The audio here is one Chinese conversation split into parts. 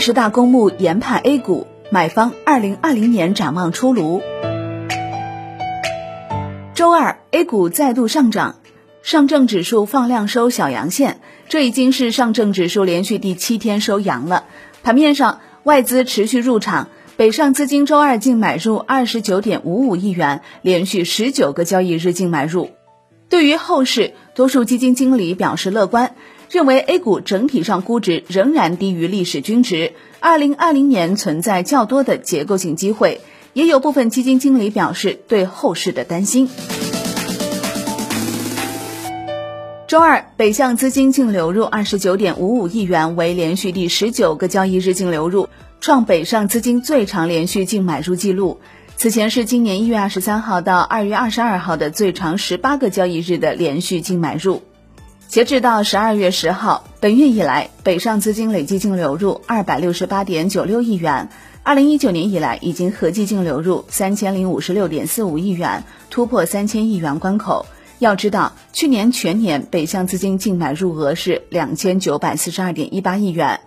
十大公募研判 A 股，买方二零二零年展望出炉。周二，A 股再度上涨，上证指数放量收小阳线，这已经是上证指数连续第七天收阳了。盘面上，外资持续入场，北上资金周二净买入二十九点五五亿元，连续十九个交易日净买入。对于后市，多数基金经理表示乐观，认为 A 股整体上估值仍然低于历史均值，二零二零年存在较多的结构性机会。也有部分基金经理表示对后市的担心。周二，北向资金净流入二十九点五五亿元，为连续第十九个交易日净流入，创北上资金最长连续净买入记录。此前是今年一月二十三号到二月二十二号的最长十八个交易日的连续净买入。截至到十二月十号，本月以来，北上资金累计净流入二百六十八点九六亿元。二零一九年以来，已经合计净流入三千零五十六点四五亿元，突破三千亿元关口。要知道，去年全年北向资金净买入额是两千九百四十二点一八亿元。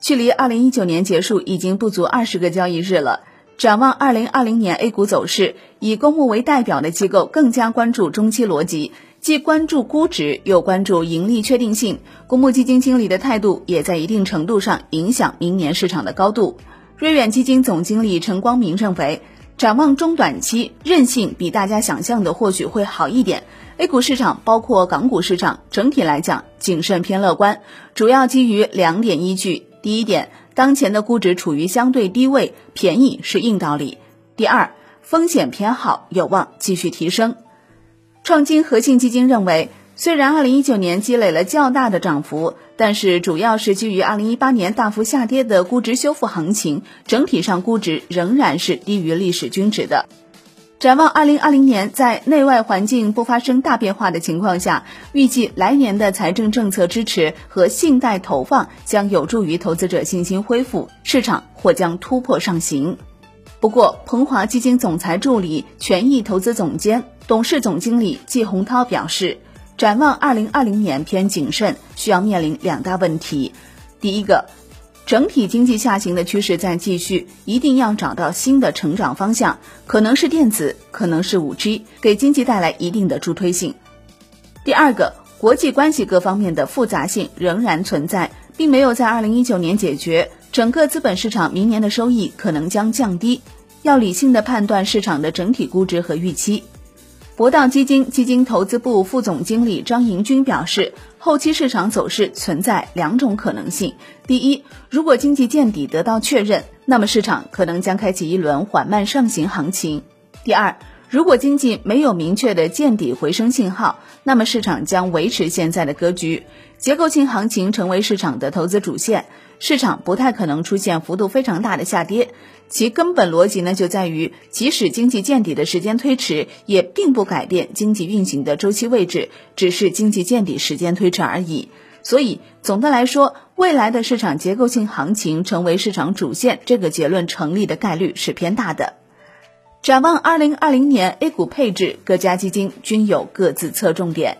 距离二零一九年结束已经不足二十个交易日了。展望二零二零年 A 股走势，以公募为代表的机构更加关注中期逻辑，既关注估值又关注盈利确定性。公募基金经理的态度也在一定程度上影响明年市场的高度。瑞远基金总经理陈光明认为，展望中短期韧性比大家想象的或许会好一点。A 股市场包括港股市场整体来讲谨慎偏乐观，主要基于两点依据：第一点。当前的估值处于相对低位，便宜是硬道理。第二，风险偏好有望继续提升。创金核心基金认为，虽然二零一九年积累了较大的涨幅，但是主要是基于二零一八年大幅下跌的估值修复行情，整体上估值仍然是低于历史均值的。展望二零二零年，在内外环境不发生大变化的情况下，预计来年的财政政策支持和信贷投放将有助于投资者信心恢复，市场或将突破上行。不过，鹏华基金总裁助理、权益投资总监、董事总经理季洪涛表示，展望二零二零年偏谨慎，需要面临两大问题。第一个。整体经济下行的趋势在继续，一定要找到新的成长方向，可能是电子，可能是五 G，给经济带来一定的助推性。第二个，国际关系各方面的复杂性仍然存在，并没有在二零一九年解决，整个资本市场明年的收益可能将降低，要理性的判断市场的整体估值和预期。博道基金基金投资部副总经理张迎军表示，后期市场走势存在两种可能性：第一，如果经济见底得到确认，那么市场可能将开启一轮缓慢上行行情；第二，如果经济没有明确的见底回升信号，那么市场将维持现在的格局，结构性行情成为市场的投资主线。市场不太可能出现幅度非常大的下跌，其根本逻辑呢就在于，即使经济见底的时间推迟，也并不改变经济运行的周期位置，只是经济见底时间推迟而已。所以总的来说，未来的市场结构性行情成为市场主线，这个结论成立的概率是偏大的。展望二零二零年 A 股配置，各家基金均有各自侧重点。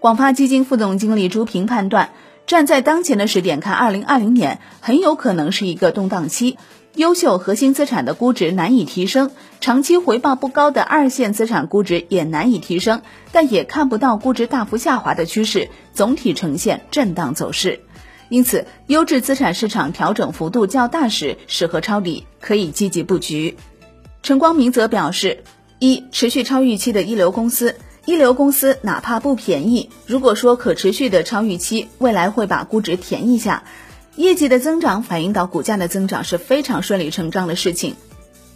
广发基金副总经理朱平判断。站在当前的时点看，二零二零年很有可能是一个动荡期，优秀核心资产的估值难以提升，长期回报不高的二线资产估值也难以提升，但也看不到估值大幅下滑的趋势，总体呈现震荡走势。因此，优质资产市场调整幅度较大时，适合抄底，可以积极布局。陈光明则表示，一持续超预期的一流公司。一流公司哪怕不便宜，如果说可持续的超预期，未来会把估值填一下。业绩的增长反映到股价的增长是非常顺理成章的事情。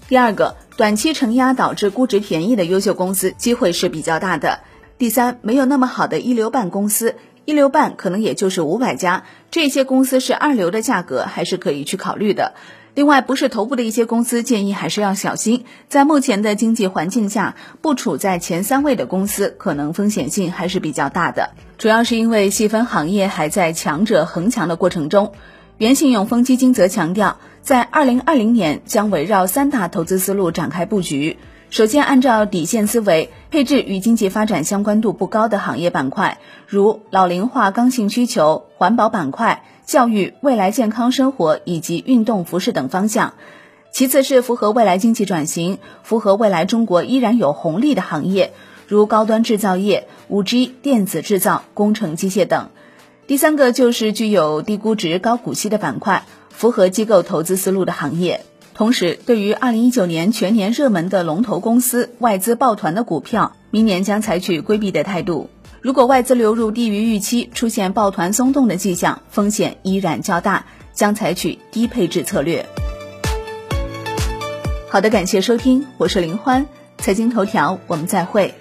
第二个，短期承压导致估值便宜的优秀公司机会是比较大的。第三，没有那么好的一流半公司，一流半可能也就是五百家，这些公司是二流的价格，还是可以去考虑的。另外，不是头部的一些公司，建议还是要小心。在目前的经济环境下，不处在前三位的公司，可能风险性还是比较大的。主要是因为细分行业还在强者恒强的过程中。原信永丰基金则强调，在二零二零年将围绕三大投资思路展开布局。首先，按照底线思维，配置与经济发展相关度不高的行业板块，如老龄化刚性需求、环保板块。教育、未来健康生活以及运动服饰等方向。其次是符合未来经济转型、符合未来中国依然有红利的行业，如高端制造业、五 G、电子制造、工程机械等。第三个就是具有低估值、高股息的板块，符合机构投资思路的行业。同时，对于二零一九年全年热门的龙头公司、外资抱团的股票，明年将采取规避的态度。如果外资流入低于预期，出现抱团松动的迹象，风险依然较大，将采取低配置策略。好的，感谢收听，我是林欢，财经头条，我们再会。